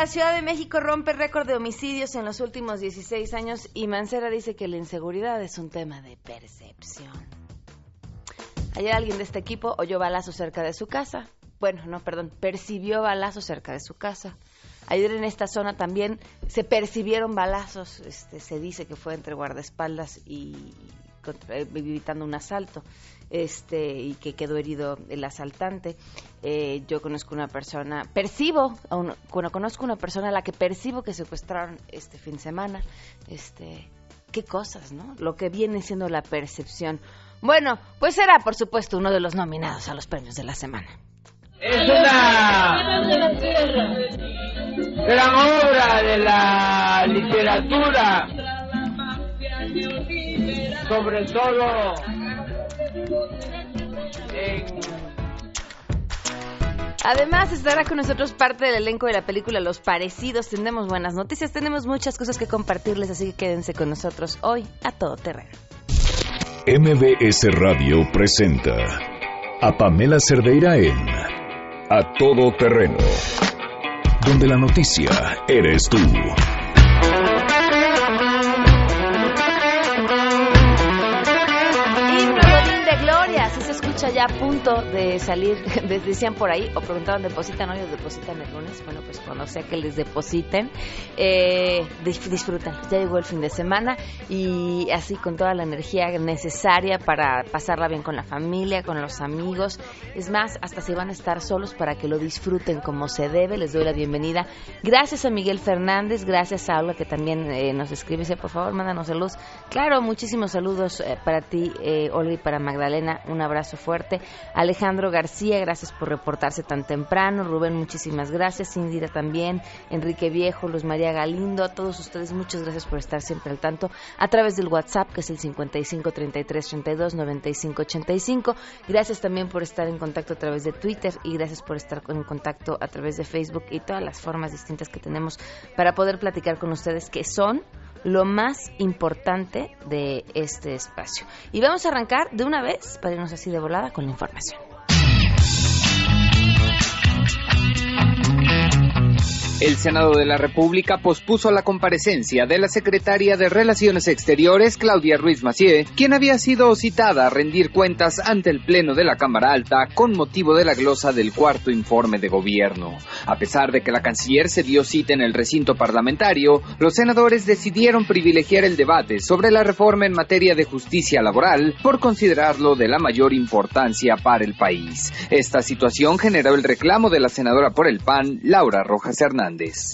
la Ciudad de México rompe récord de homicidios en los últimos 16 años y Mancera dice que la inseguridad es un tema de percepción. Ayer alguien de este equipo oyó balazos cerca de su casa. Bueno, no, perdón, percibió balazos cerca de su casa. Ayer en esta zona también se percibieron balazos. Este, se dice que fue entre guardaespaldas y eh, evitando un asalto este y que quedó herido el asaltante. Eh, yo conozco una persona, percibo, cuando conozco una persona a la que percibo que secuestraron este fin de semana. Este, qué cosas, ¿no? Lo que viene siendo la percepción. Bueno, pues será, por supuesto, uno de los nominados a los premios de la semana. Es una gran obra de la literatura, sobre todo Además, estará con nosotros parte del elenco de la película Los Parecidos. Tenemos buenas noticias, tenemos muchas cosas que compartirles, así que quédense con nosotros hoy a todo terreno. MBS Radio presenta a Pamela Cerdeira en A Todo Terreno, donde la noticia eres tú. Ya a punto de salir, decían por ahí, o preguntaban, ¿depositan hoy o depositan el lunes? Bueno, pues cuando sea que les depositen, eh, disfrutan. Ya llegó el fin de semana y así con toda la energía necesaria para pasarla bien con la familia, con los amigos. Es más, hasta si van a estar solos para que lo disfruten como se debe. Les doy la bienvenida. Gracias a Miguel Fernández, gracias a Aula que también eh, nos escribe. Dice, por favor, mándanos saludos. Claro, muchísimos saludos eh, para ti, eh, Olga, y para Magdalena. Un abrazo fuerte Alejandro García, gracias por reportarse tan temprano. Rubén, muchísimas gracias. Indira también. Enrique Viejo, Luz María Galindo, a todos ustedes, muchas gracias por estar siempre al tanto a través del WhatsApp, que es el 55 33 32 95 85. Gracias también por estar en contacto a través de Twitter y gracias por estar en contacto a través de Facebook y todas las formas distintas que tenemos para poder platicar con ustedes, que son lo más importante de este espacio. Y vamos a arrancar de una vez, para irnos así de volada, con la información. El Senado de la República pospuso la comparecencia de la secretaria de Relaciones Exteriores, Claudia Ruiz Macié, quien había sido citada a rendir cuentas ante el Pleno de la Cámara Alta con motivo de la glosa del cuarto informe de gobierno. A pesar de que la canciller se dio cita en el recinto parlamentario, los senadores decidieron privilegiar el debate sobre la reforma en materia de justicia laboral por considerarlo de la mayor importancia para el país. Esta situación generó el reclamo de la senadora por el PAN, Laura Rojas Hernández.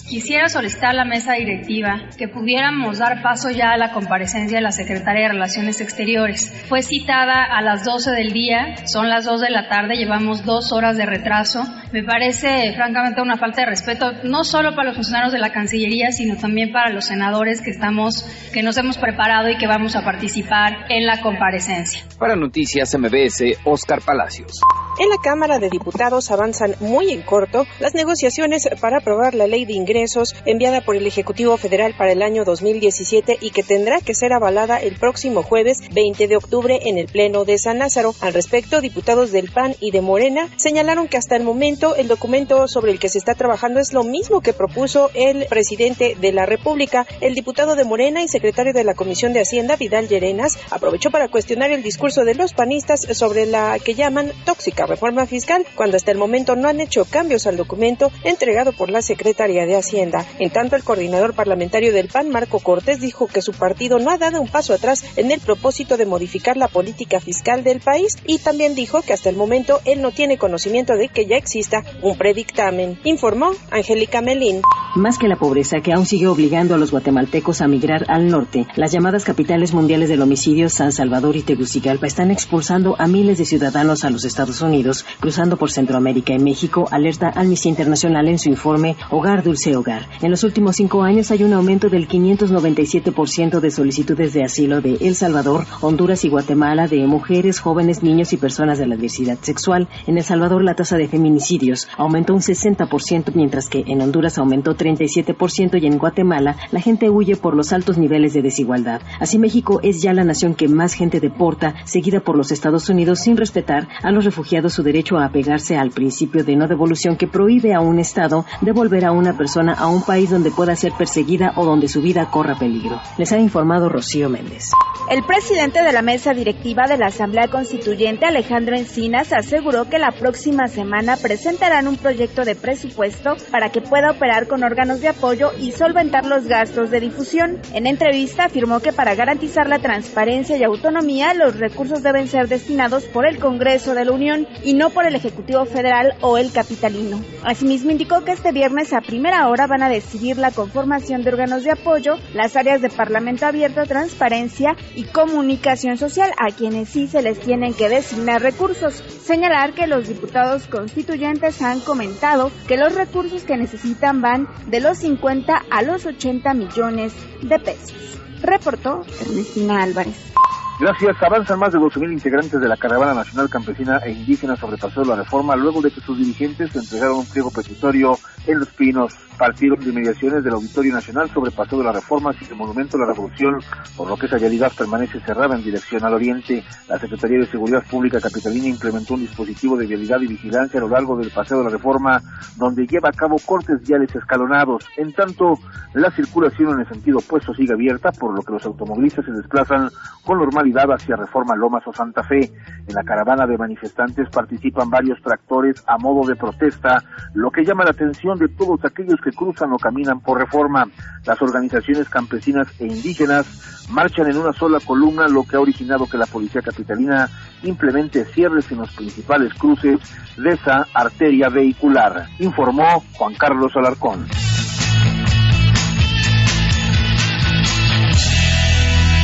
Quisiera solicitar a la mesa directiva que pudiéramos dar paso ya a la comparecencia de la Secretaria de Relaciones Exteriores. Fue citada a las 12 del día, son las 2 de la tarde, llevamos dos horas de retraso. Me parece francamente una falta de respeto, no solo para los funcionarios de la Cancillería, sino también para los senadores que estamos, que nos hemos preparado y que vamos a participar en la comparecencia. Para Noticias MBS, Oscar Palacios. En la Cámara de Diputados avanzan muy en corto las negociaciones para aprobar la ley de ingresos enviada por el Ejecutivo Federal para el año 2017 y que tendrá que ser avalada el próximo jueves 20 de octubre en el Pleno de San Lázaro. Al respecto, diputados del PAN y de Morena señalaron que hasta el momento el documento sobre el que se está trabajando es lo mismo que propuso el presidente de la República. El diputado de Morena y secretario de la Comisión de Hacienda, Vidal Llerenas, aprovechó para cuestionar el discurso de los panistas sobre la que llaman tóxica reforma fiscal, cuando hasta el momento no han hecho cambios al documento entregado por la Secretaría de Hacienda. En tanto, el coordinador parlamentario del PAN, Marco Cortés, dijo que su partido no ha dado un paso atrás en el propósito de modificar la política fiscal del país y también dijo que hasta el momento él no tiene conocimiento de que ya exista un predictamen, informó Angélica Melín. Más que la pobreza que aún sigue obligando a los guatemaltecos a migrar al norte, las llamadas capitales mundiales del homicidio, San Salvador y Tegucigalpa, están expulsando a miles de ciudadanos a los Estados Unidos cruzando por Centroamérica y México, alerta Amnistía Internacional en su informe Hogar Dulce Hogar. En los últimos cinco años hay un aumento del 597% de solicitudes de asilo de El Salvador, Honduras y Guatemala de mujeres, jóvenes, niños y personas de la diversidad sexual. En El Salvador la tasa de feminicidios aumentó un 60%, mientras que en Honduras aumentó 37% y en Guatemala la gente huye por los altos niveles de desigualdad. Así México es ya la nación que más gente deporta, seguida por los Estados Unidos sin respetar a los refugiados su derecho a apegarse al principio de no devolución que prohíbe a un Estado devolver a una persona a un país donde pueda ser perseguida o donde su vida corra peligro. Les ha informado Rocío Méndez. El presidente de la mesa directiva de la Asamblea Constituyente, Alejandro Encinas, aseguró que la próxima semana presentarán un proyecto de presupuesto para que pueda operar con órganos de apoyo y solventar los gastos de difusión. En entrevista afirmó que para garantizar la transparencia y autonomía, los recursos deben ser destinados por el Congreso de la Unión y no por el Ejecutivo Federal o el Capitalino. Asimismo, indicó que este viernes a primera hora van a decidir la conformación de órganos de apoyo, las áreas de Parlamento abierto, transparencia y comunicación social, a quienes sí se les tienen que designar recursos. Señalar que los diputados constituyentes han comentado que los recursos que necesitan van de los 50 a los 80 millones de pesos. Reportó Ernestina Álvarez. Gracias. Avanzan más de 12.000 integrantes de la Caravana Nacional Campesina e Indígena sobre Paseo de la Reforma luego de que sus dirigentes entregaron un pliego petitorio en Los Pinos. Partieron de mediaciones del Auditorio Nacional sobre Paseo de la Reforma y el Monumento a la Revolución, por lo que esa vialidad permanece cerrada en dirección al oriente. La Secretaría de Seguridad Pública Capitalina implementó un dispositivo de vialidad y vigilancia a lo largo del Paseo de la Reforma, donde lleva a cabo cortes viales escalonados. En tanto, la circulación en el sentido opuesto sigue abierta, por lo que los automovilistas se desplazan con normalidad hacia Reforma Lomas o Santa Fe. En la caravana de manifestantes participan varios tractores a modo de protesta, lo que llama la atención de todos aquellos que cruzan o caminan por reforma. Las organizaciones campesinas e indígenas marchan en una sola columna, lo que ha originado que la policía capitalina implemente cierres en los principales cruces de esa arteria vehicular, informó Juan Carlos Alarcón.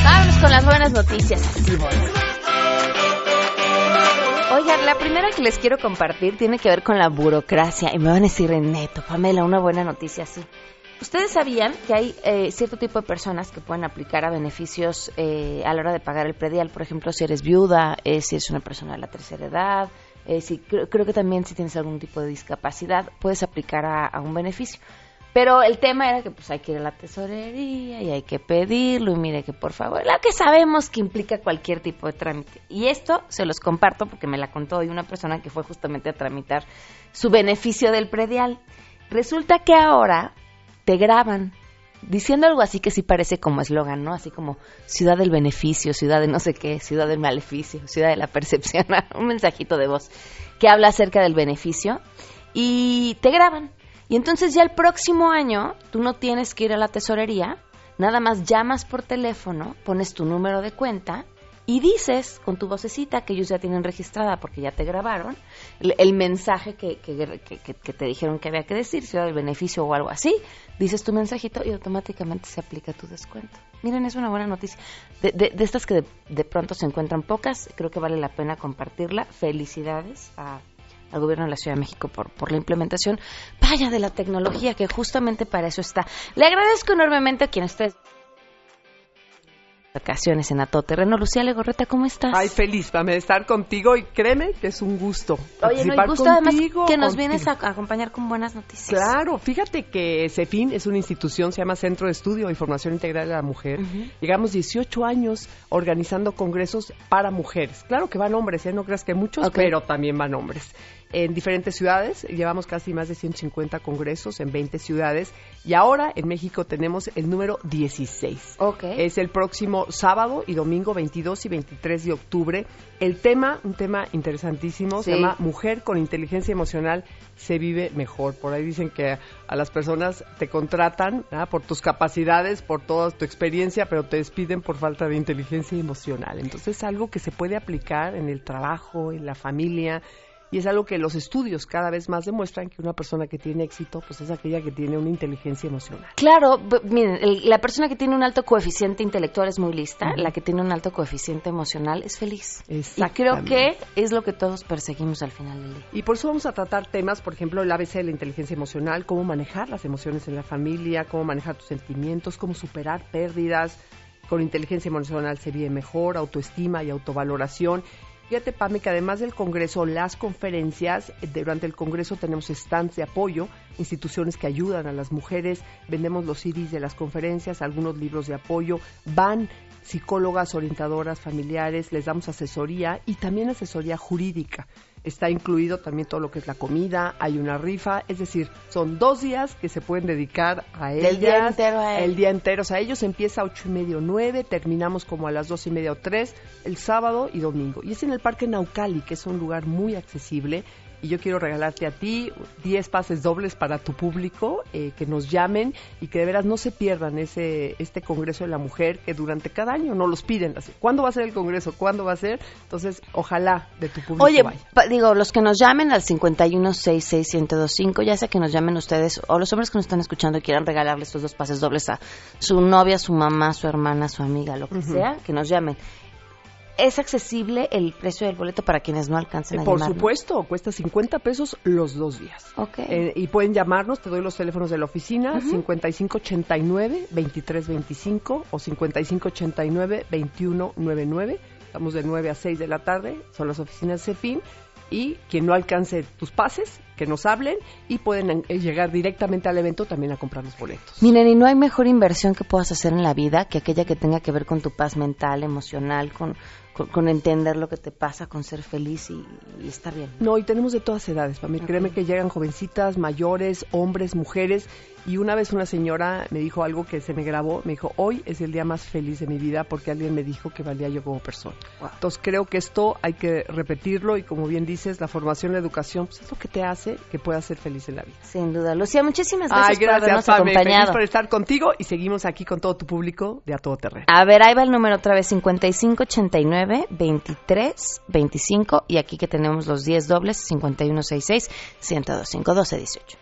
Vámonos con las buenas noticias. La primera que les quiero compartir tiene que ver con la burocracia. Y me van a decir, neto, Pamela, una buena noticia así. ¿Ustedes sabían que hay eh, cierto tipo de personas que pueden aplicar a beneficios eh, a la hora de pagar el predial? Por ejemplo, si eres viuda, eh, si eres una persona de la tercera edad, si, creo, que también si tienes algún tipo de discapacidad, puedes aplicar a un beneficio. Pero el tema era que pues hay que ir a la tesorería y hay que pedirlo y mire que por favor, lo que sabemos que implica cualquier tipo de trámite. Y esto se los comparto porque me la contó hoy una persona que fue justamente a tramitar su beneficio del predial. Resulta que ahora te graban diciendo algo así que sí parece como eslogan, ¿no? Así como ciudad del beneficio, ciudad de no sé qué, ciudad del maleficio, ciudad de la percepción, un mensajito de voz que habla acerca del beneficio y te graban y entonces ya el próximo año tú no tienes que ir a la tesorería, nada más llamas por teléfono, pones tu número de cuenta y dices con tu vocecita que ellos ya tienen registrada porque ya te grabaron el, mensaje que, te dijeron que había que decir, ciudad del beneficio o algo así, dices tu mensajito y automáticamente se aplica tu descuento. Miren, es una buena noticia. De, estas que de pronto se encuentran pocas, creo que vale la pena compartirla. Felicidades a al gobierno de la Ciudad de México por, por la implementación, vaya de la tecnología, que justamente para eso está. Le agradezco enormemente a quien esté vacaciones en Terreno. Lucía Legorreta, ¿cómo estás? Ay, feliz para estar contigo y créeme que es un gusto. Oye, no, gusto además que nos vienes a acompañar con buenas noticias. Claro, fíjate que CEFIN es una institución, se llama Centro de Estudio y Formación Integral de la Mujer. Llegamos 18 años organizando congresos para mujeres. Claro que van hombres, ¿eh? no creas que muchos, pero también van hombres en diferentes ciudades. Llevamos casi más de 150 congresos en 20 ciudades y ahora en México tenemos el número 16. Okay. Es el próximo sábado y domingo 22 y 23 de octubre. El tema, un tema interesantísimo, se llama Mujer con inteligencia emocional se vive mejor. Por ahí dicen que a las personas te contratan por tus capacidades, por toda tu experiencia, pero te despiden por falta de inteligencia emocional. Entonces es algo que se puede aplicar en el trabajo, en la familia, y es algo que los estudios cada vez más demuestran que una persona que tiene éxito pues es aquella que tiene una inteligencia emocional. Claro, miren, la persona que tiene un alto coeficiente intelectual es muy lista, la que tiene un alto coeficiente emocional es feliz. Y creo que es lo que todos perseguimos al final del día. Y por eso vamos a tratar temas, por ejemplo, el ABC de la inteligencia emocional, cómo manejar las emociones en la familia, cómo manejar tus sentimientos, cómo superar pérdidas. Con inteligencia emocional se vive mejor, autoestima y autovaloración Fíjate, Pame, que además del Congreso, las conferencias, eh, durante el Congreso tenemos stands de apoyo, instituciones que ayudan a las mujeres, vendemos los CDs de las conferencias, algunos libros de apoyo, van psicólogas, orientadoras familiares, les damos asesoría y también asesoría jurídica. Está incluido también todo lo que es la comida, hay una rifa, es decir, son dos días que se pueden dedicar a ellas. El día entero a él. El día entero, o sea, ellos empieza a ocho y medio, nueve, terminamos como a las dos y media o tres, el sábado y domingo. Y es en el Parque Naucali, que es un lugar muy accesible y yo quiero regalarte a ti 10 pases dobles para tu público, eh, que nos llamen y que de veras no se pierdan ese este Congreso de la Mujer que durante cada año no los piden. ¿Cuándo va a ser el Congreso? ¿Cuándo va a ser? Entonces, ojalá de tu público Oye, vaya. digo, los que nos llamen al 5166125, ya sea que nos llamen ustedes o los hombres que nos están escuchando y quieran regalarle estos dos pases dobles a su novia, su mamá, su hermana, su amiga, lo que sea, que nos llamen. ¿Es accesible el precio del boleto para quienes no alcancen a Por llamarnos? supuesto, cuesta 50 pesos los dos días. Ok. Eh, y pueden llamarnos, te doy los teléfonos de la oficina, 5589-2325 o 5589-2199. Estamos de 9 a 6 de la tarde, son las oficinas de CEFIN. Y quien no alcance tus pases, que nos hablen y pueden eh, llegar directamente al evento también a comprar los boletos. Miren, y no hay mejor inversión que puedas hacer en la vida que aquella que tenga que ver con tu paz mental, emocional, con, con, con entender lo que te pasa, con ser feliz y, y estar bien. No, y tenemos de todas edades, para mí. Créeme que llegan jovencitas, mayores, hombres, mujeres. Y una vez una señora me dijo algo que se me grabó. Me dijo, hoy es el día más feliz de mi vida porque alguien me dijo que valía yo como persona. Entonces creo que esto hay que repetirlo y como bien dices, la formación, la educación, pues es lo que te hace que puedas ser feliz en la vida. Sin duda. Lucía, muchísimas gracias, Ay, por gracias, habernos Pame. Feliz acompañado. por estar contigo y seguimos aquí con todo tu público de A Todo Terreno. A ver, ahí va el número otra vez, 5589 23 25 y aquí que tenemos los 10 dobles, 5166 1025 1218.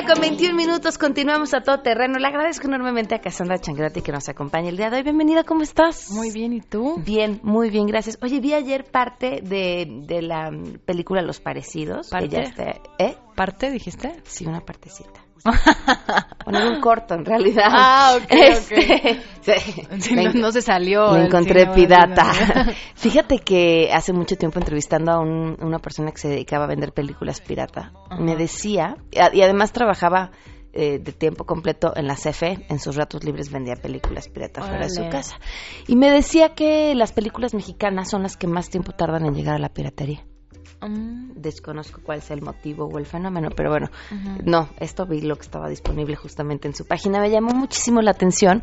Día con 21 minutos, continuamos a todo terreno. Le agradezco enormemente a Cassandra Changrati que nos acompaña el día de hoy. Bienvenida, ¿cómo estás? Muy bien, ¿y tú? Bien, muy bien, gracias. Oye, vi ayer parte de, de la película Los Parecidos. ¿Parte? Ella está- ¿Eh? ¿Parte, dijiste? Sí, una partecita. Un corto en realidad. Ah, ok. Este. Sí, Me no, se salió. El encontré cine, pirata. Fíjate que hace mucho tiempo entrevistando a un- una persona que se dedicaba a vender películas pirata, Ajá. me decía, y además trabajaba eh, de tiempo completo en la CFE, en sus ratos libres vendía películas pirata fuera de su casa. Y me decía que las películas mexicanas son las que más tiempo tardan en llegar a la piratería. Mm, Desconozco cuál es el motivo o el fenómeno, pero bueno, no, esto vi lo que estaba disponible justamente en su página. Me llamó muchísimo la atención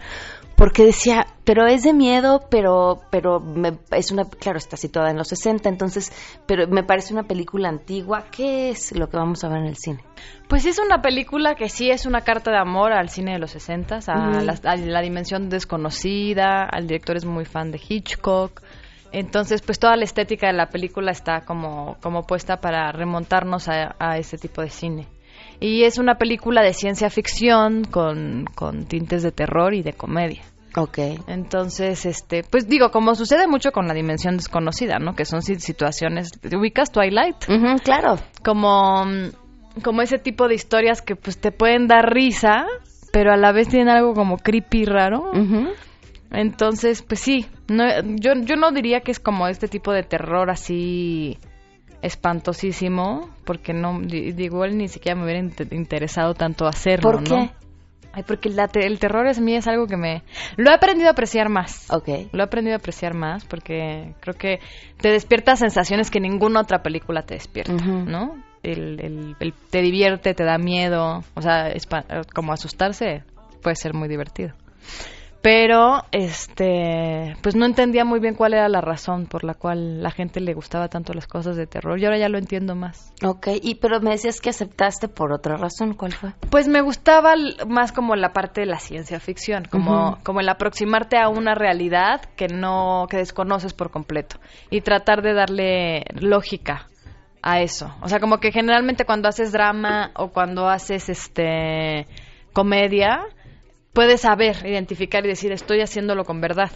porque decía, pero es de miedo, pero pero me- es una, claro, está situada en los 60, entonces, pero me parece una película antigua. ¿Qué es lo que vamos a ver en el cine? Pues es una película que sí es una carta de amor al cine de los 60, a, la, a la dimensión desconocida, al director es muy fan de Hitchcock. Entonces, pues toda la estética de la película está como, como puesta para remontarnos a, a ese tipo de cine. Y es una película de ciencia ficción con, con tintes de terror y de comedia. Ok. Entonces, este, pues digo, como sucede mucho con la dimensión desconocida, ¿no? Que son si- situaciones, ¿te ubicas Twilight? Ujú, claro. Como, como ese tipo de historias que pues te pueden dar risa, pero a la vez tienen algo como creepy raro. Ujú. Entonces, pues sí, no, yo, yo no diría que es como este tipo de terror así espantosísimo, porque no, di- digo, igual ni siquiera me hubiera inter- interesado tanto hacerlo, ¿Por ¿no? qué? Ay, porque la te- el terror es mí es algo que me... Lo he aprendido a apreciar más. Ok. Lo he aprendido a apreciar más porque creo que te despierta sensaciones que ninguna otra película te despierta. ¿no? El, el- el- te divierte, te da miedo, o sea, como asustarse puede ser muy divertido. Pero este pues no entendía muy bien cuál era la razón por la cual la gente le gustaba tanto las cosas de terror y ahora ya lo entiendo más. Ok, y pero me decías que aceptaste por otra razón, ¿cuál fue? Pues me gustaba más como la parte de la ciencia ficción, como como el aproximarte a una realidad que no que desconoces por completo y tratar de darle lógica a eso. O sea, como que generalmente cuando haces drama o cuando haces este comedia puedes saber, identificar y decir estoy haciéndolo con verdad.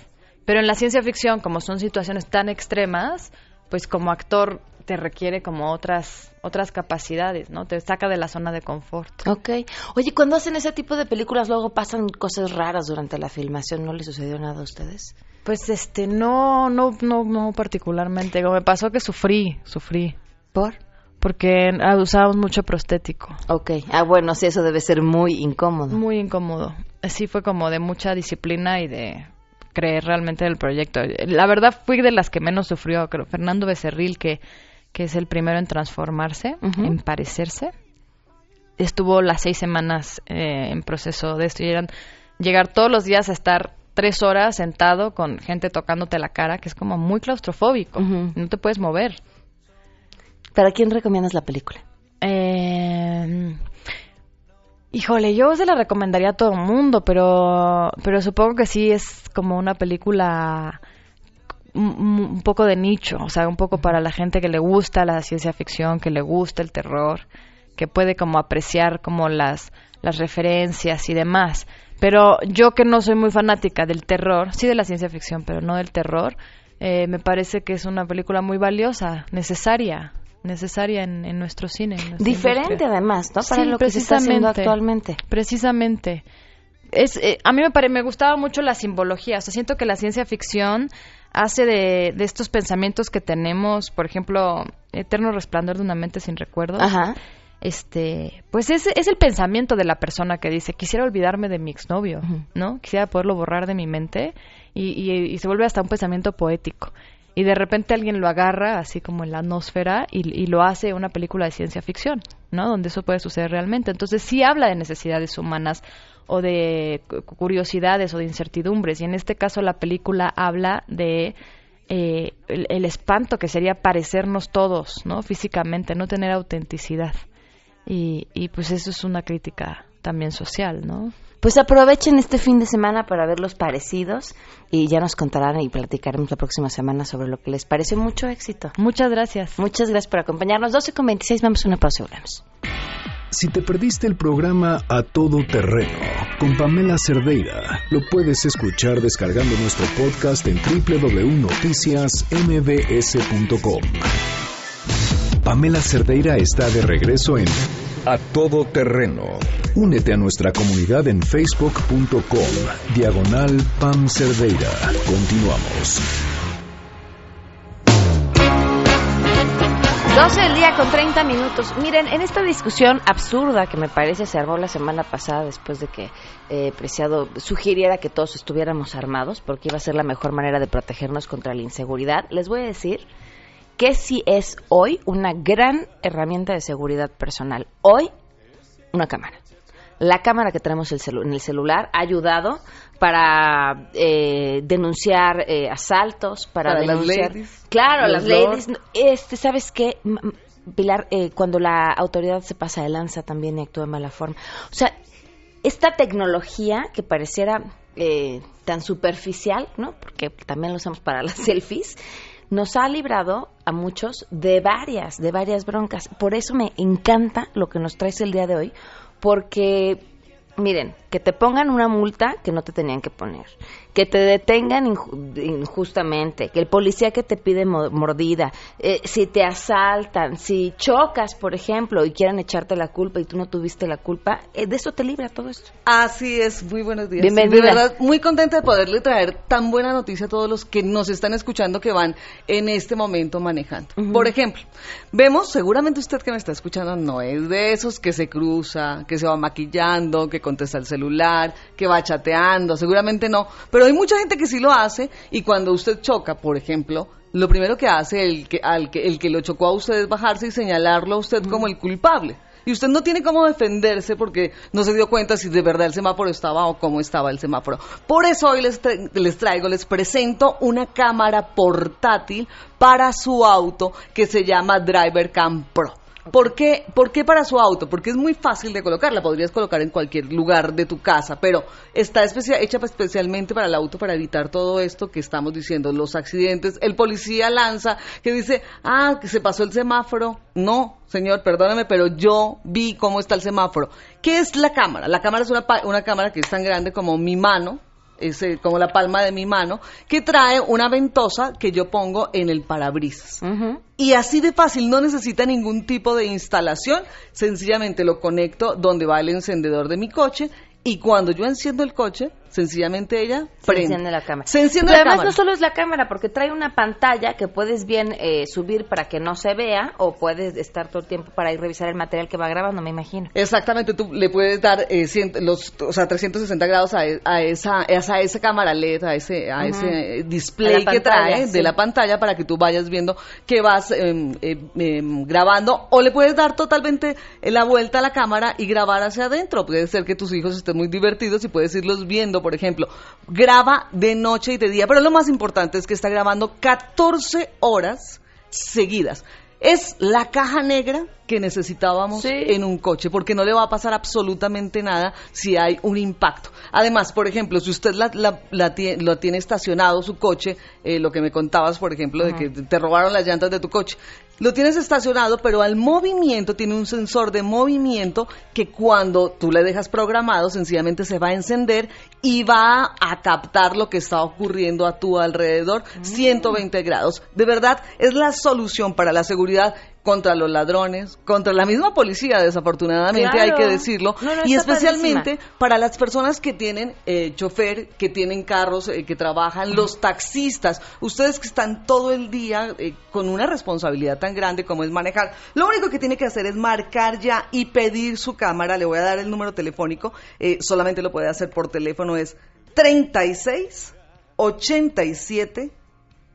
Pero en la ciencia ficción, como son situaciones tan extremas, pues como actor te requiere como otras otras capacidades, ¿no? Te saca de la zona de confort. Ok. Oye, cuando hacen ese tipo de películas luego pasan cosas raras durante la filmación, ¿no les sucedió nada a ustedes? Pues este no no no no particularmente, me pasó que sufrí, sufrí. ¿Por? Porque usábamos mucho prostético. Ok, ah bueno, sí, eso debe ser muy incómodo. Muy incómodo. Sí fue como de mucha disciplina y de creer realmente en el proyecto. La verdad fui de las que menos sufrió, creo. Fernando Becerril, que, que es el primero en transformarse, en parecerse, estuvo las seis semanas eh, en proceso de esto y eran llegar todos los días a estar tres horas sentado con gente tocándote la cara, que es como muy claustrofóbico. No te puedes mover. ¿Para quién recomiendas la película? Eh, híjole, yo se la recomendaría a todo el mundo, pero, pero supongo que sí es como una película un, poco de nicho, o sea, un poco para la gente que le gusta la ciencia ficción, que le gusta el terror, que puede como apreciar como las, las referencias y demás. Pero yo que no soy muy fanática del terror, sí de la ciencia ficción, pero no del terror, eh, me parece que es una película muy valiosa, necesaria necesaria en, nuestro cine. Diferente además, ¿no? Para lo que se está haciendo actualmente. Precisamente. Es, eh, a mí me, me gustaba mucho la simbología, o sea, siento que la ciencia ficción hace de, de estos pensamientos que tenemos, por ejemplo, Eterno Resplandor de una mente sin recuerdos. Ajá. Este, pues es, es el pensamiento de la persona que dice, quisiera olvidarme de mi exnovio, ¿no? Quisiera poderlo borrar de mi mente y, y, y se vuelve hasta un pensamiento poético y de repente alguien lo agarra así como en la atmósfera y, lo hace una película de ciencia ficción, ¿no? Donde eso puede suceder realmente. Entonces sí habla de necesidades humanas o de curiosidades o de incertidumbres y en este caso la película habla de eh, el, espanto que sería parecernos todos, ¿no? Físicamente, no tener autenticidad. Y, y pues eso es una crítica también social, ¿no? Pues aprovechen este fin de semana para ver los parecidos y ya nos contarán y platicaremos la próxima semana sobre lo que les parece. Mucho éxito. Muchas gracias. Muchas gracias por acompañarnos. 12 con 26, vamos a una pausa y volvemos. Si te perdiste el programa A Todo Terreno con Pamela Cerdeira, lo puedes escuchar descargando nuestro podcast en www.noticiasmbs.com. Pamela Cerdeira está de regreso en A Todo Terreno. Únete a nuestra comunidad en facebook.com, diagonal Pam Cerdeira. Continuamos. 12 del día con 30 minutos. Miren, en esta discusión absurda que me parece se armó la semana pasada después de que eh, Preciado sugiriera que todos estuviéramos armados porque iba a ser la mejor manera de protegernos contra la inseguridad, les voy a decir que sí es hoy una gran herramienta de seguridad personal. Hoy, una cámara. La cámara que tenemos en el celular ha ayudado para eh, denunciar eh, asaltos, para, denunciar... Las ladies, claro, las ladies. Este, ¿Sabes qué? Pilar, eh, cuando la autoridad se pasa de lanza también y actúa de mala forma. O sea, esta tecnología que pareciera tan superficial, ¿no? Porque también lo usamos para las selfies, nos ha librado a muchos de varias, de varias broncas. Por eso me encanta lo que nos traes el día de hoy, porque miren, que te pongan una multa que no te tenían que poner, que te detengan injustamente, que el policía que te pide mordida, eh, si te asaltan, si chocas, por ejemplo, y quieran echarte la culpa y tú no tuviste la culpa, eh, de eso te libra todo esto. Así es, muy buenos días. Bienvenida. de verdad, muy contenta de poderle traer tan buena noticia a todos los que nos están escuchando que van en este momento manejando. Por ejemplo, vemos, seguramente usted que me está escuchando no es de esos que se cruza, que se va maquillando, que contesta el celular, que va chateando, seguramente no, pero hay mucha gente que sí lo hace y cuando usted choca, por ejemplo, lo primero que hace el que, al que, el que lo chocó a usted es bajarse y señalarlo a usted como el culpable. y usted no tiene cómo defenderse porque no se dio cuenta si de verdad el semáforo estaba o cómo estaba el semáforo. Por eso hoy les, les traigo, les presento una cámara portátil para su auto que se llama Driver Cam Pro. ¿Por qué, ¿Por qué para su auto? Porque es muy fácil de colocar, la podrías colocar en cualquier lugar de tu casa, pero está hecha especialmente para el auto para evitar todo esto que estamos diciendo, los accidentes. El policía lanza que dice, ah, que se pasó el semáforo. No, señor, perdóname, pero yo vi cómo está el semáforo. ¿Qué es la cámara? La cámara es una, una cámara que es tan grande como mi mano, es como la palma de mi mano, que trae una ventosa que yo pongo en el parabrisas. Y así de fácil, no necesita ningún tipo de instalación, sencillamente lo conecto donde va el encendedor de mi coche y cuando yo enciendo el coche, sencillamente ella se enciende la cámara. Se enciende Pero la además no solo es la cámara, porque trae una pantalla que puedes bien eh, subir para que no se vea o puedes estar todo el tiempo para ir revisar el material que va grabando, me imagino. Exactamente, tú le puedes dar eh, los, o sea, 360 grados a, a, esa, a esa cámara LED, a ese, a ese display que trae de la pantalla para que tú vayas viendo que vas em, grabando o le puedes dar totalmente la vuelta a la cámara y grabar hacia adentro. Puede ser que tus hijos estén muy divertidos y puedes irlos viendo por ejemplo, graba de noche y de día, pero lo más importante es que está grabando 14 horas seguidas. Es la caja negra que necesitábamos en un coche, porque no le va a pasar absolutamente nada si hay un impacto. Además, por ejemplo, si usted la, lo tiene estacionado su coche, eh, lo que me contabas, por ejemplo, de que te robaron las llantas de tu coche, lo tienes estacionado, pero al movimiento tiene un sensor de movimiento que cuando tú le dejas programado, sencillamente se va a encender y va a captar lo que está ocurriendo a tu alrededor, 120 mm. grados. De verdad, es la solución para la seguridad contra los ladrones, contra la misma policía, desafortunadamente hay que decirlo, y especialmente para las personas que tienen eh, chofer, que tienen carros, eh, que trabajan, los taxistas, ustedes que están todo el día eh, con una responsabilidad tan grande como es manejar, lo único que tiene que hacer es marcar ya y pedir su cámara, le voy a dar el número telefónico, solamente lo puede hacer por teléfono, es 36 87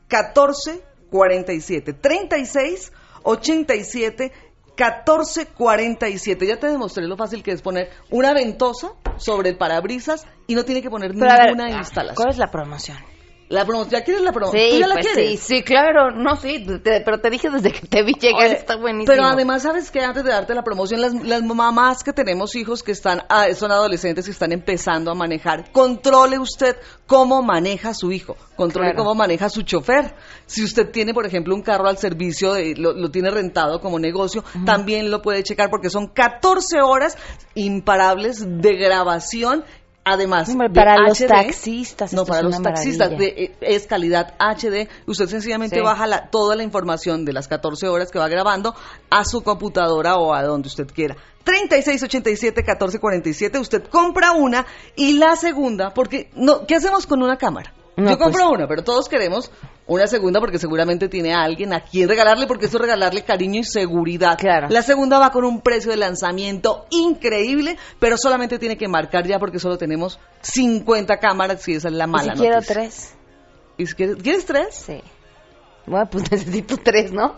14 47 36 87 1447. Ya te demostré lo fácil que es poner una ventosa sobre el parabrisas y no tiene que poner ninguna instalación. ¿Cuál es la promoción? La promoción, ¿ya quieres la promoción? Sí, ¿Tú ya la pues quieres? Sí, sí, claro, no, sí, pero te dije desde que te vi llegar, está buenísimo. Pero además, ¿sabes qué? Antes de darte la promoción, las, las mamás que tenemos hijos que están, ah, son adolescentes y están empezando a manejar, controle usted cómo maneja su hijo, controle cómo maneja su chofer. Si usted tiene, por ejemplo, un carro al servicio, de, lo, tiene rentado como negocio, también lo puede checar porque son 14 horas imparables de grabación Además, para los taxistas. No, para los taxistas eh, es calidad HD. Usted sencillamente baja toda la información de las 14 horas que va grabando a su computadora o a donde usted quiera. 3687-1447, usted compra una y la segunda, porque no, ¿qué hacemos con una cámara? Yo compro pues una, pero todos queremos una segunda porque seguramente tiene a alguien a quien regalarle, porque eso es regalarle cariño y seguridad. Claro. La segunda va con un precio de lanzamiento increíble, pero solamente tiene que marcar ya porque solo tenemos 50 cámaras y esa es la mala ¿Y si quiero tres. ¿Y si quieres, ¿Quieres tres? Sí. Bueno, pues necesito tres, ¿no?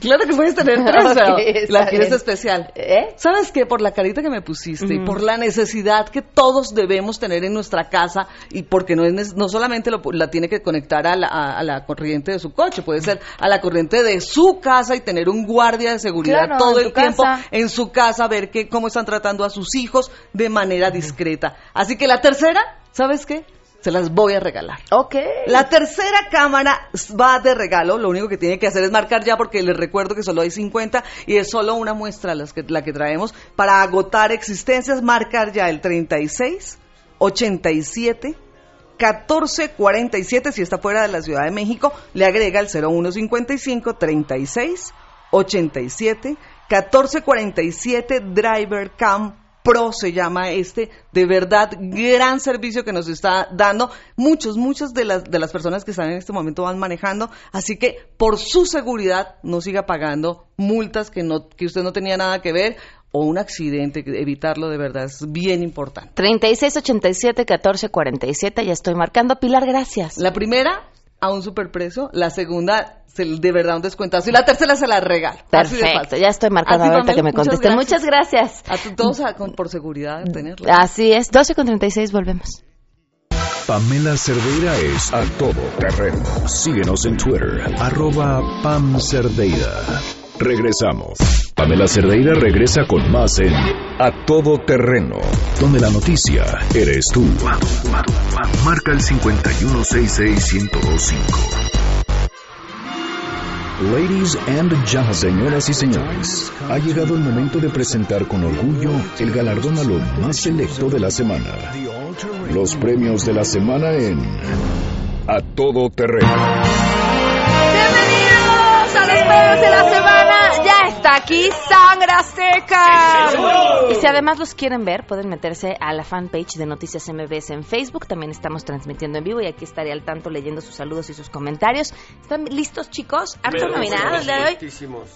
Claro que puedes tener tres, la quieres especial. ¿Eh? ¿Sabes qué? Por la carita que me pusiste, por la necesidad que todos debemos tener en nuestra casa y porque no es no solamente la tiene que conectar a la, corriente de su coche, puede ser a la corriente de su casa y tener un guardia de seguridad todo el tiempo en su casa, ver que, cómo están tratando a sus hijos de manera discreta. Así que la tercera, ¿sabes qué? Se las voy a regalar. Ok. La tercera cámara va de regalo. Lo único que tiene que hacer es marcar ya porque les recuerdo que solo hay 50 y es solo una muestra las que, la que traemos. Para agotar existencias, marcar ya el 36, 87, 1447 si está fuera de la Ciudad de México, le agrega el 0155 36 87 1447 Driver Cam Pro se llama este, de verdad, gran servicio que nos está dando. Muchos, muchas de las, de las personas que están en este momento van manejando, así que por su seguridad no siga pagando multas que, no, que usted no tenía nada que ver o un accidente, evitarlo de verdad es bien importante. 3687 1447, ya estoy marcando. Pilar, gracias. La primera a un superprecio, la segunda de verdad un descuentazo y la tercera se la regalo. Perfecto, ya estoy marcando ahorita que me contesten. Muchas gracias. A todos por seguridad de tenerla. Así es, 12 con 36, volvemos. Pamela Cerdeira es a todo terreno. Síguenos en Twitter, arroba Pam Cerdeira. Regresamos. Pamela Cerdeira regresa con más en A Todo Terreno, donde la noticia eres tú. Marca el 5166125. Ladies and gentlemen, señoras y señores, ha llegado el momento de presentar con orgullo el galardón a lo más selecto de la semana. Los premios de la semana en A Todo Terreno. De la semana está aquí Sangre Azteca. y si además los quieren ver, pueden meterse a la fanpage de Noticias MBS en Facebook. También estamos transmitiendo en vivo y aquí estaré al tanto leyendo sus saludos y sus comentarios. ¿Están listos, chicos? Harto nominado el de hoy.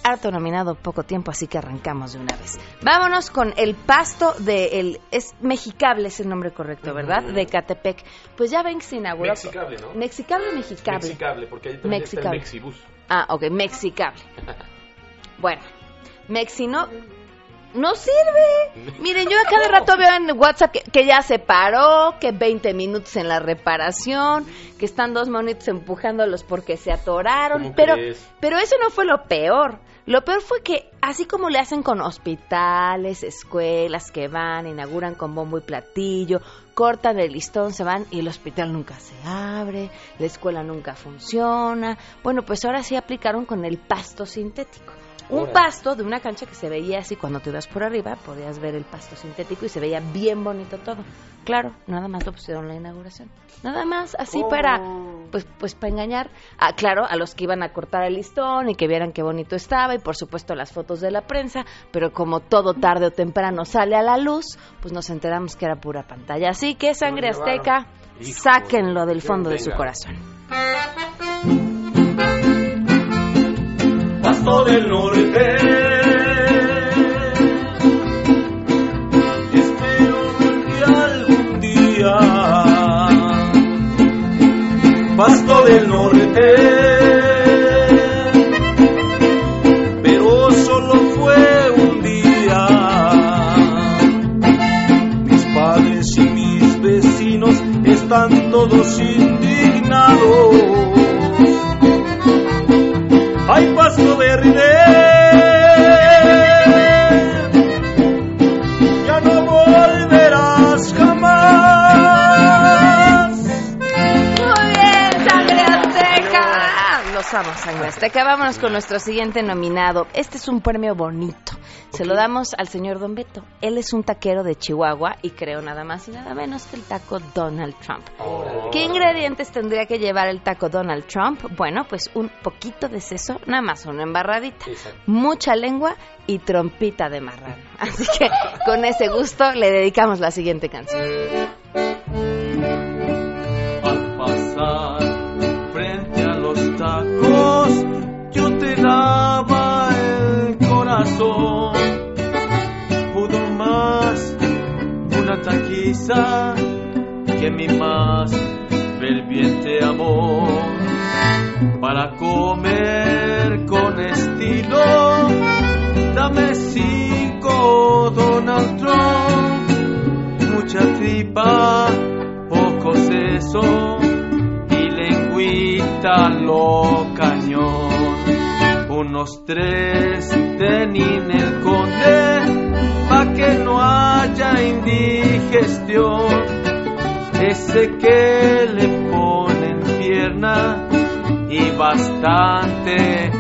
Harto nominado, poco tiempo, así que arrancamos de una vez. Vámonos con el pasto de el es mexicable es el nombre correcto, ¿verdad? De Catepec. Pues ya ven que se inauguró. Mexicable, ¿no? Mexicable mexicable. Mexicable, porque ahí también está el Mexibus. Ah, ok, mexicable. Bueno, Mexi no, no sirve. Miren, yo a cada rato veo en WhatsApp que, ya se paró, que 20 minutos en la reparación, que están dos monitos empujándolos porque se atoraron. Pero, pero eso no fue lo peor. Lo peor fue que, así como le hacen con hospitales, escuelas que van, inauguran con bombo y platillo, cortan el listón, se van y el hospital nunca se abre, la escuela nunca funciona. Bueno, pues ahora sí aplicaron con el pasto sintético un pasto de una cancha que se veía así cuando te ibas por arriba, podías ver el pasto sintético y se veía bien bonito todo. Claro, nada más lo pusieron en la inauguración. Nada más así para pues pues para engañar a claro, a los que iban a cortar el listón y que vieran qué bonito estaba y por supuesto las fotos de la prensa, pero como todo tarde o temprano sale a la luz, pues nos enteramos que era pura pantalla. Así que sangre azteca, sáquenlo del fondo de su corazón del norte. Del norte. Vámonos con nuestro siguiente nominado. Este es un premio bonito. Se lo damos al señor Don Beto. Él es un taquero de Chihuahua y creo nada más y nada menos que el taco Donald Trump. Oh. ¿Qué ingredientes tendría que llevar el taco Donald Trump? Bueno, pues un poquito de seso, nada más una embarradita, mucha lengua y trompita de marrano. Así que con ese gusto le dedicamos la siguiente canción. Al pasar yo te daba el corazón taquiza que mi más ferviente amor para comer con estilo. Dame cinco Donald Trump, mucha tripa, poco seso Unos tres de el Conde pa' que no haya indigestión. Ese que le ponen pierna y bastante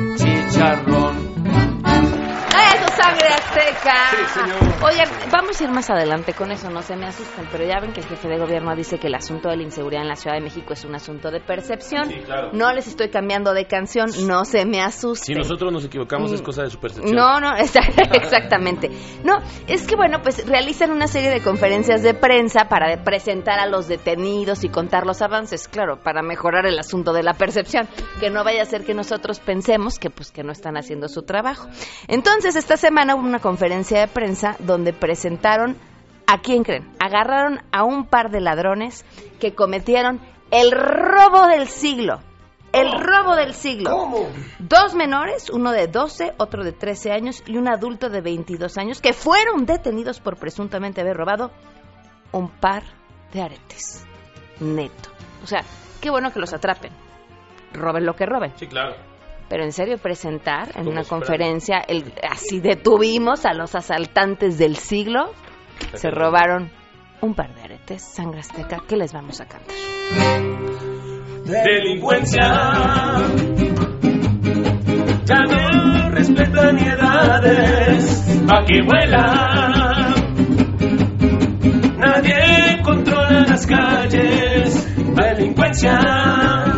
Oye, vamos a ir más adelante con eso, no se me asusten, pero ya ven que el jefe de gobierno dice que el asunto de la inseguridad en la Ciudad de México es un asunto de percepción. No les estoy cambiando de canción, no se me asusten. Si nosotros nos equivocamos es mm. cosa de su percepción. No, no, exactamente. No, es que bueno, pues realizan una serie de conferencias de prensa para presentar a los detenidos y contar los avances, claro, para mejorar el asunto de la percepción, que no vaya a ser que nosotros pensemos que pues que no están haciendo su trabajo. Entonces, esta semana hubo una conferencia de prensa donde presentaron a quién creen. Agarraron a un par de ladrones que cometieron el robo del siglo. El robo del siglo. ¿Cómo? Dos menores, uno de 12, otro de 13 años y un adulto de 22 años que fueron detenidos por presuntamente haber robado un par de aretes. Neto. O sea, qué bueno que los atrapen. Roben lo que roben. Sí, claro. Pero en serio, presentar en ¿Cómo una conferencia, el, así detuvimos a los asaltantes del siglo, se robaron un par de aretes, sangre azteca, ¿qué les vamos a cantar? delincuencia. Ya no respeta ni edades, pa' que vuela. Nadie controla las calles, delincuencia.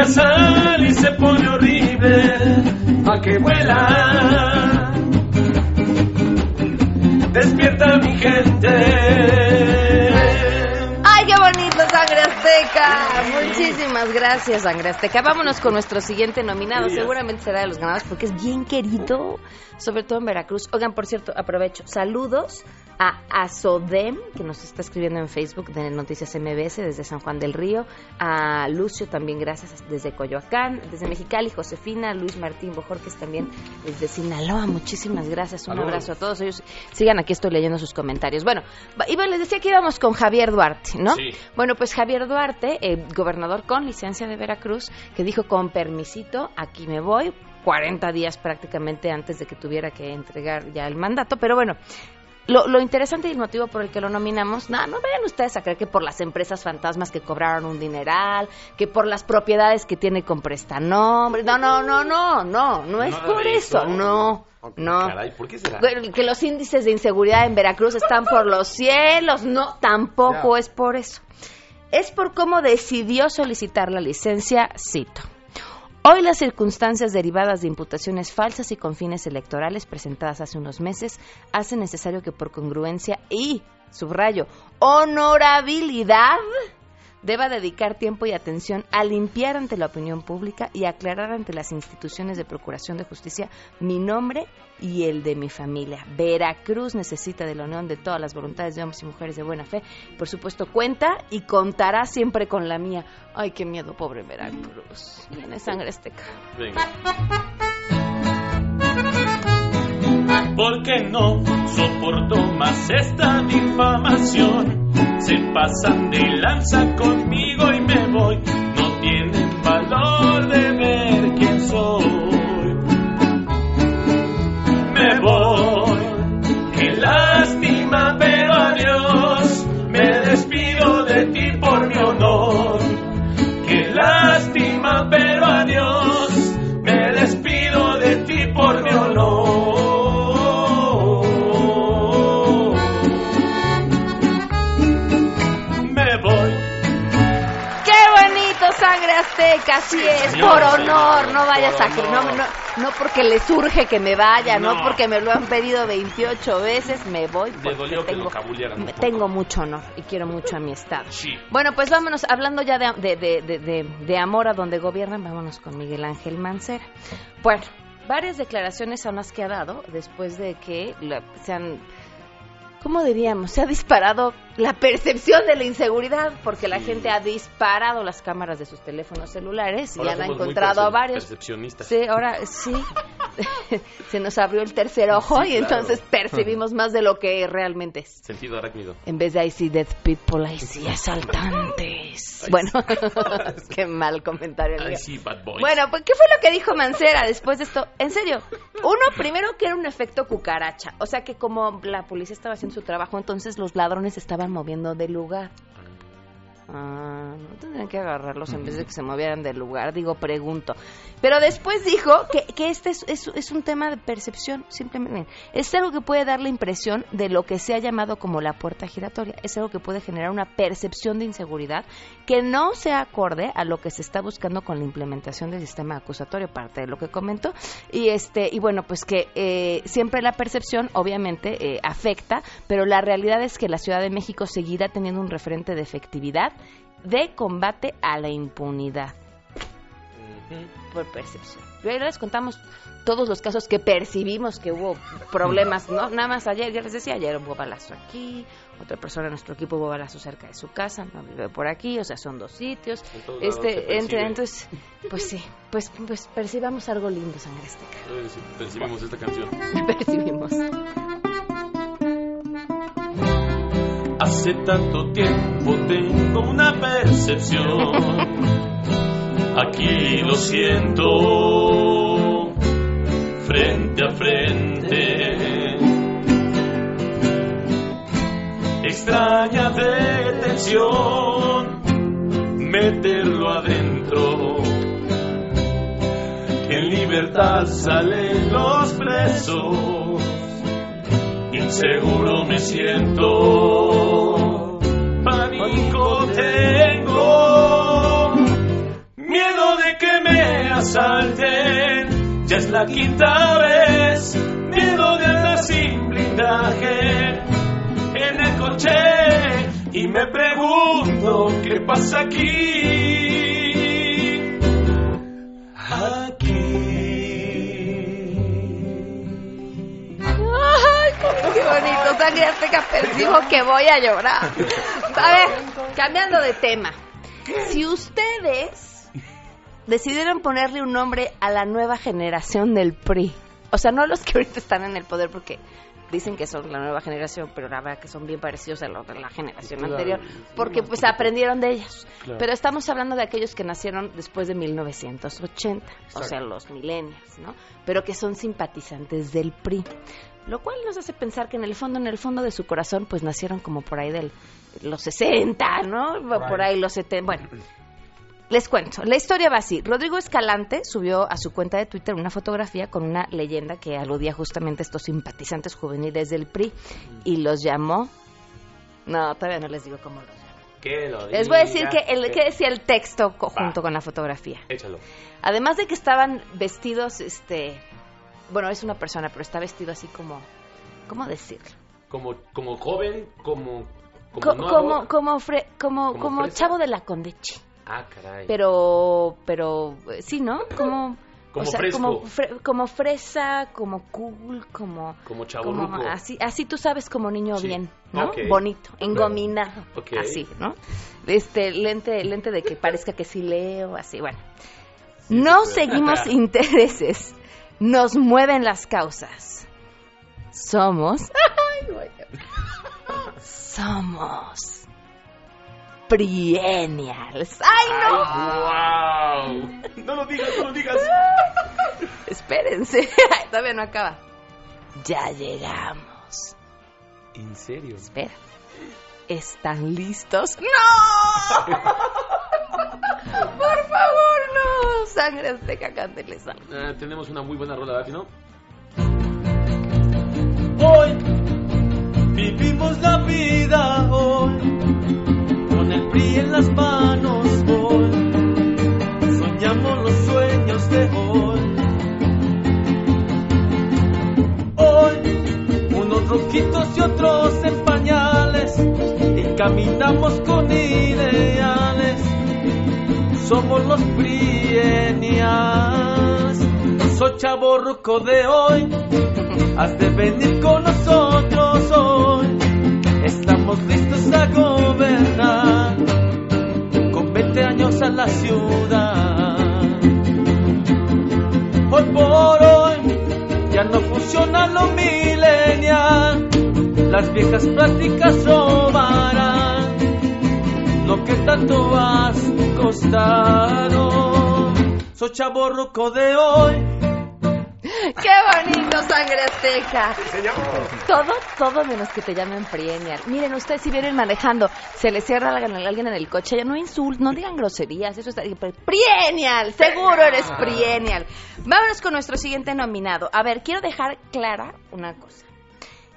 Ya sale y se pone horrible, pa' que vuela. Despierta mi gente. Azteca! Muchísimas gracias, Sangre Azteca. Vámonos con nuestro siguiente nominado. Seguramente será de los ganadores porque es bien querido, sobre todo en Veracruz. Oigan, por cierto, aprovecho. Saludos a Azodem, que nos está escribiendo en Facebook de Noticias MBS desde San Juan del Río. A Lucio también, gracias, desde Coyoacán. Desde Mexicali, Josefina. Luis Martín Bojorques también desde Sinaloa. Muchísimas gracias. Un abrazo a todos ellos. Sigan aquí, estoy leyendo sus comentarios. Bueno, Iba, les decía que íbamos con Javier Duarte, ¿no? Sí. Bueno, pues Javier Duarte, eh, gobernador con licencia de Veracruz, que dijo con permisito, aquí me voy, 40 días prácticamente antes de que tuviera que entregar ya el mandato, pero bueno. Lo, lo interesante y el motivo por el que lo nominamos, no, no vayan ustedes a creer que por las empresas fantasmas que cobraron un dineral, que por las propiedades que tiene con prestanombres, no, no, no, no, no, no es por eso, no, no. Caray, ¿por qué será? Bueno, Que los índices de inseguridad en Veracruz están por los cielos. No, tampoco es por eso. Es por cómo decidió solicitar la licencia, cito. Hoy las circunstancias derivadas de imputaciones falsas y con fines electorales presentadas hace unos meses hacen necesario que por congruencia y, subrayo, honorabilidad deba dedicar tiempo y atención a limpiar ante la opinión pública y aclarar ante las instituciones de procuración de justicia mi nombre y el de mi familia. Veracruz necesita de la unión de todas las voluntades de hombres y mujeres de buena fe. Por supuesto, cuenta y contará siempre con la mía. Ay, qué miedo, pobre Veracruz. Viene sangre azteca. Venga. Porque no soporto más esta difamación. Se pasan de lanza conmigo y me voy, no, porque le surge que me vaya, no. No. porque me lo han pedido 28 veces, me voy porque dolió que tengo, lo me- poco. tengo mucho honor y quiero mucho a mi estado. Sí. Bueno, pues vámonos, hablando ya de, de, de, de, amor a donde gobiernan, vámonos con Miguel Ángel Mancera. Bueno, varias declaraciones son las que ha dado después de que se han, ¿cómo diríamos? Se ha disparado la percepción de la inseguridad porque la gente ha disparado las cámaras de sus teléfonos celulares y Ahora han encontrado a varios. Percepcionistas. Sí, ahora sí. se nos abrió el tercer ojo Sí, y claro. entonces percibimos más de lo que realmente es. Sentido arácnido. En vez de I see dead people, I see Ay, Bueno, qué mal comentario. el Ay, mío. sí, bad boys. Bueno, pues ¿qué fue lo que dijo Mancera después de esto? En serio, uno primero que era un efecto cucaracha, o sea que como la policía estaba haciendo su trabajo, entonces los ladrones se estaban moviendo del lugar. Ah, no tendrían que agarrarlos en vez de que se movieran del lugar, digo, pregunto. Pero después dijo que, que este es, es- es un tema de percepción, simplemente. Es algo que puede dar la impresión de lo que se ha llamado como la puerta giratoria. Es algo que puede generar una percepción de inseguridad que no se acorde a lo que se está buscando con la implementación del sistema acusatorio, parte de lo que comentó. Y este y bueno, pues que eh, siempre la percepción obviamente eh, afecta, pero la realidad es que la Ciudad de México seguirá teniendo un referente de efectividad de combate a la impunidad. por percepción. Y les contamos todos los casos que percibimos que hubo problemas, ¿no? Nada más ayer, ya les decía, ayer hubo balazo aquí, otra persona de nuestro equipo hubo balazo cerca de su casa, no vive por aquí, o sea, son dos sitios. Este, entre, entonces, pues sí, pues, pues percibamos algo lindo, Sangre Azteca. percibimos esta canción. percibimos. Hace tanto tiempo tengo una percepción. Aquí lo siento, frente a frente. Extraña detención, meterlo adentro. En libertad salen los presos inseguro me siento, pánico tengo, miedo de que me asalten, ya es la quinta vez, miedo de andar sin blindaje en el coche. Y me pregunto qué pasa aquí. Sangre azteca, percibo que voy a llorar. A ver, cambiando de tema. Si ustedes decidieron ponerle un nombre a la nueva generación del PRI, o sea, no los que ahorita están en el poder porque dicen que son la nueva generación, pero la verdad que son bien parecidos a los de la generación anterior, porque pues aprendieron de ellos. Pero estamos hablando de aquellos que nacieron después de 1980, o sea, los millennials, ¿no? Pero que son simpatizantes del PRI lo cual nos hace pensar que en el fondo, en el fondo de su corazón, pues nacieron como por ahí de los 60, ¿no? Por ahí los 70, bueno. Les cuento, la historia va así. Rodrigo Escalante subió a su cuenta de Twitter una fotografía con una leyenda que aludía justamente a estos simpatizantes juveniles del PRI y los llamó... No, todavía no les digo cómo los llamó. Les voy a decir que, el, que decía el texto junto con la fotografía. Échalo. Además de que estaban vestidos, este, bueno, es una persona, pero está vestido así como, ¿cómo decirlo? Como, como joven, como, como, como, como, como, como, chavo de la Condechi. Ah, caray. Pero, pero, sí, ¿no? Como... Como o sea, Como, como fresa, como cool, como... Como chavo así, así tú sabes como niño bien, ¿no? Bonito, engominado, así, ¿no? Este, lente, lente de que parezca que sí leo, así, bueno. no seguimos intereses nos mueven las causas. Somos. somos. Prienials. ¡Ay, no! wow. No lo digas, no lo digas. Espérense. Todavía no acaba. Ya llegamos. ¿En serio? Espera. ¿Están listos? ¡No! Por favor, no. Sangre azteca, cánteles ah, tenemos una muy buena rola, ¿verdad? ¿no? Hoy vivimos la vida hoy con el PRI en las manos hoy soñamos los sueños de hoy hoy unos roquitos y otros en caminamos con ideales somos los prienias. Soy chaborruco de hoy, has de venir con nosotros hoy. Estamos listos a gobernar, con 20 años a la ciudad. Hoy por hoy, ya no funciona lo milenial, las viejas prácticas robarán lo que tanto has costado. Soy chaborroco de hoy. ¡Qué bonito, sangre azteca! Todo, todo menos que te llamen Prienial. Miren, ustedes si vienen manejando, se les cierra a alguien en el coche, ya no insulten, no digan groserías, eso está... Prienial, seguro eres Prienial. Vámonos con nuestro siguiente nominado. A ver, quiero dejar clara una cosa.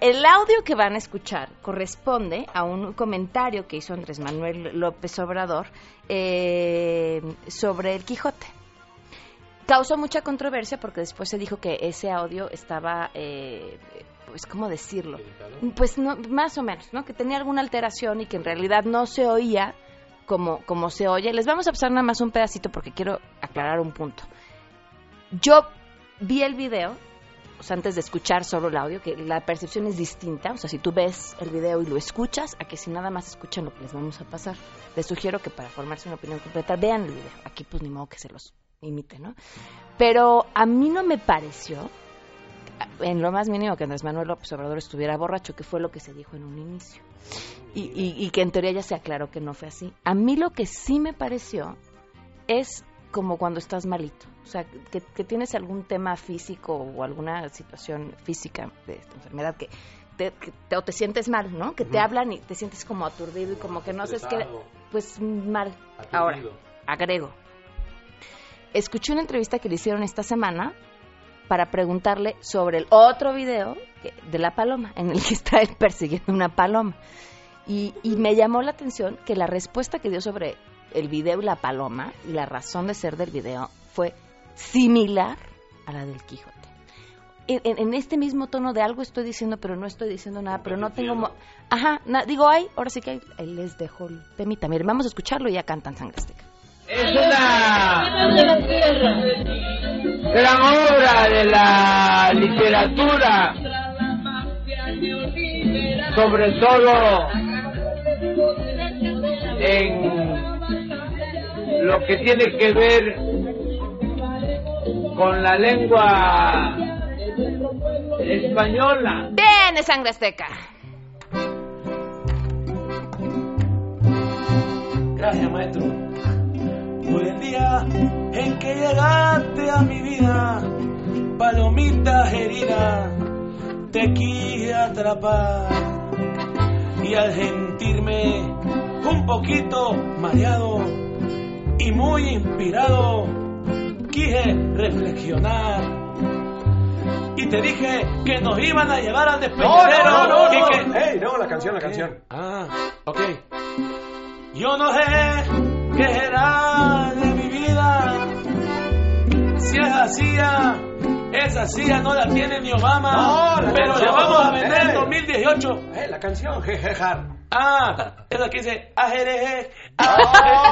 El audio que van a escuchar corresponde a un comentario que hizo Andrés Manuel López Obrador eh, sobre el Quijote. Causó mucha controversia porque después se dijo que ese audio estaba, eh, pues, ¿cómo decirlo? Pues no, más o menos, ¿no? Que tenía alguna alteración y que en realidad no se oía como, como se oye. Les vamos a pasar nada más un pedacito porque quiero aclarar un punto. Yo vi el video, sea, antes de escuchar solo el audio, que la percepción es distinta. O sea, si tú ves el video y lo escuchas, a que si nada más escuchan lo que les vamos a pasar. Les sugiero que para formarse una opinión completa vean el video. Aquí pues ni modo que se los imite, ¿no? Pero a mí no me pareció, en lo más mínimo, que Andrés Manuel López Obrador estuviera borracho, que fue lo que se dijo en un inicio. Y, y, y que en teoría ya se aclaró que no fue así. A mí lo que sí me pareció es como cuando estás malito. O sea, que, que tienes algún tema físico o alguna situación física de esta enfermedad que te, que te- o te sientes mal, ¿no? Que te hablan y te sientes como aturdido y como que no sabes qué. Pues mal. Ahora, agrego. Escuché una entrevista que le hicieron esta semana para preguntarle sobre el otro video que- de la paloma, en el que está él persiguiendo una paloma. Y, y me llamó la atención que la respuesta que dio sobre el video y la paloma, y la razón de ser del video, fue similar a la del Quijote. En, en- en este mismo tono de algo estoy diciendo, pero no estoy diciendo nada, pero no tengo... mo- Ajá, na- digo, ay, ahora sí que ahí les dejo el temita. Miren, vamos a escucharlo y ya cantan Sangre Azteca. Es una gran obra de la literatura, sobre todo en lo que tiene que ver con la lengua española. ¡Bien, es Sangre Azteca! Gracias, maestro. Por el día en que llegaste a mi vida, palomita herida, te quise atrapar. Y al sentirme un poquito mareado y muy inspirado, quise reflexionar. Y te dije que nos iban a llevar al despedidero. no, no, no, y no. que... No, la canción, la canción. Ah, ok. Yo no sé qué será de mi vida. Si es así, esa silla no la tiene ni Obama. No, la pero canción. la vamos a vender en Ey. 2018. Eh, la canción, jejejar. Ah, esa que dice ajereje. no,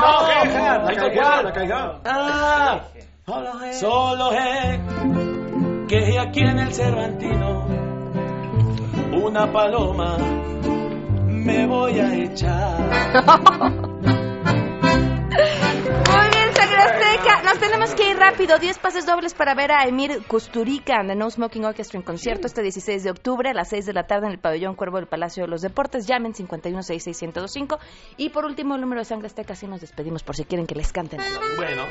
no, jejejar, la está. la canción. Ah, solo sé que aquí en el Cervantino una paloma me voy a echar. tenemos que ir rápido. 10 pases dobles para ver a Emir Kusturica and the No Smoking Orchestra en concierto este 16 de octubre a las 6 de la tarde en el pabellón Cuervo del Palacio de los Deportes. Llamen 5166125. Y por último, el número de Sangre Azteca. Así nos despedimos por si quieren que les canten. Bueno,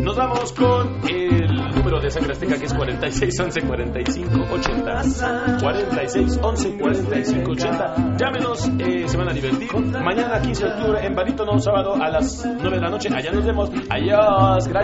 nos vamos con el número de sangre azteca que es 46 11 45 80. 46 11 45 80. Llámenos, eh, se van a divertir. Mañana 15 de octubre en Barítono, sábado a las 9 de la noche. Allá nos vemos. Adiós, gracias.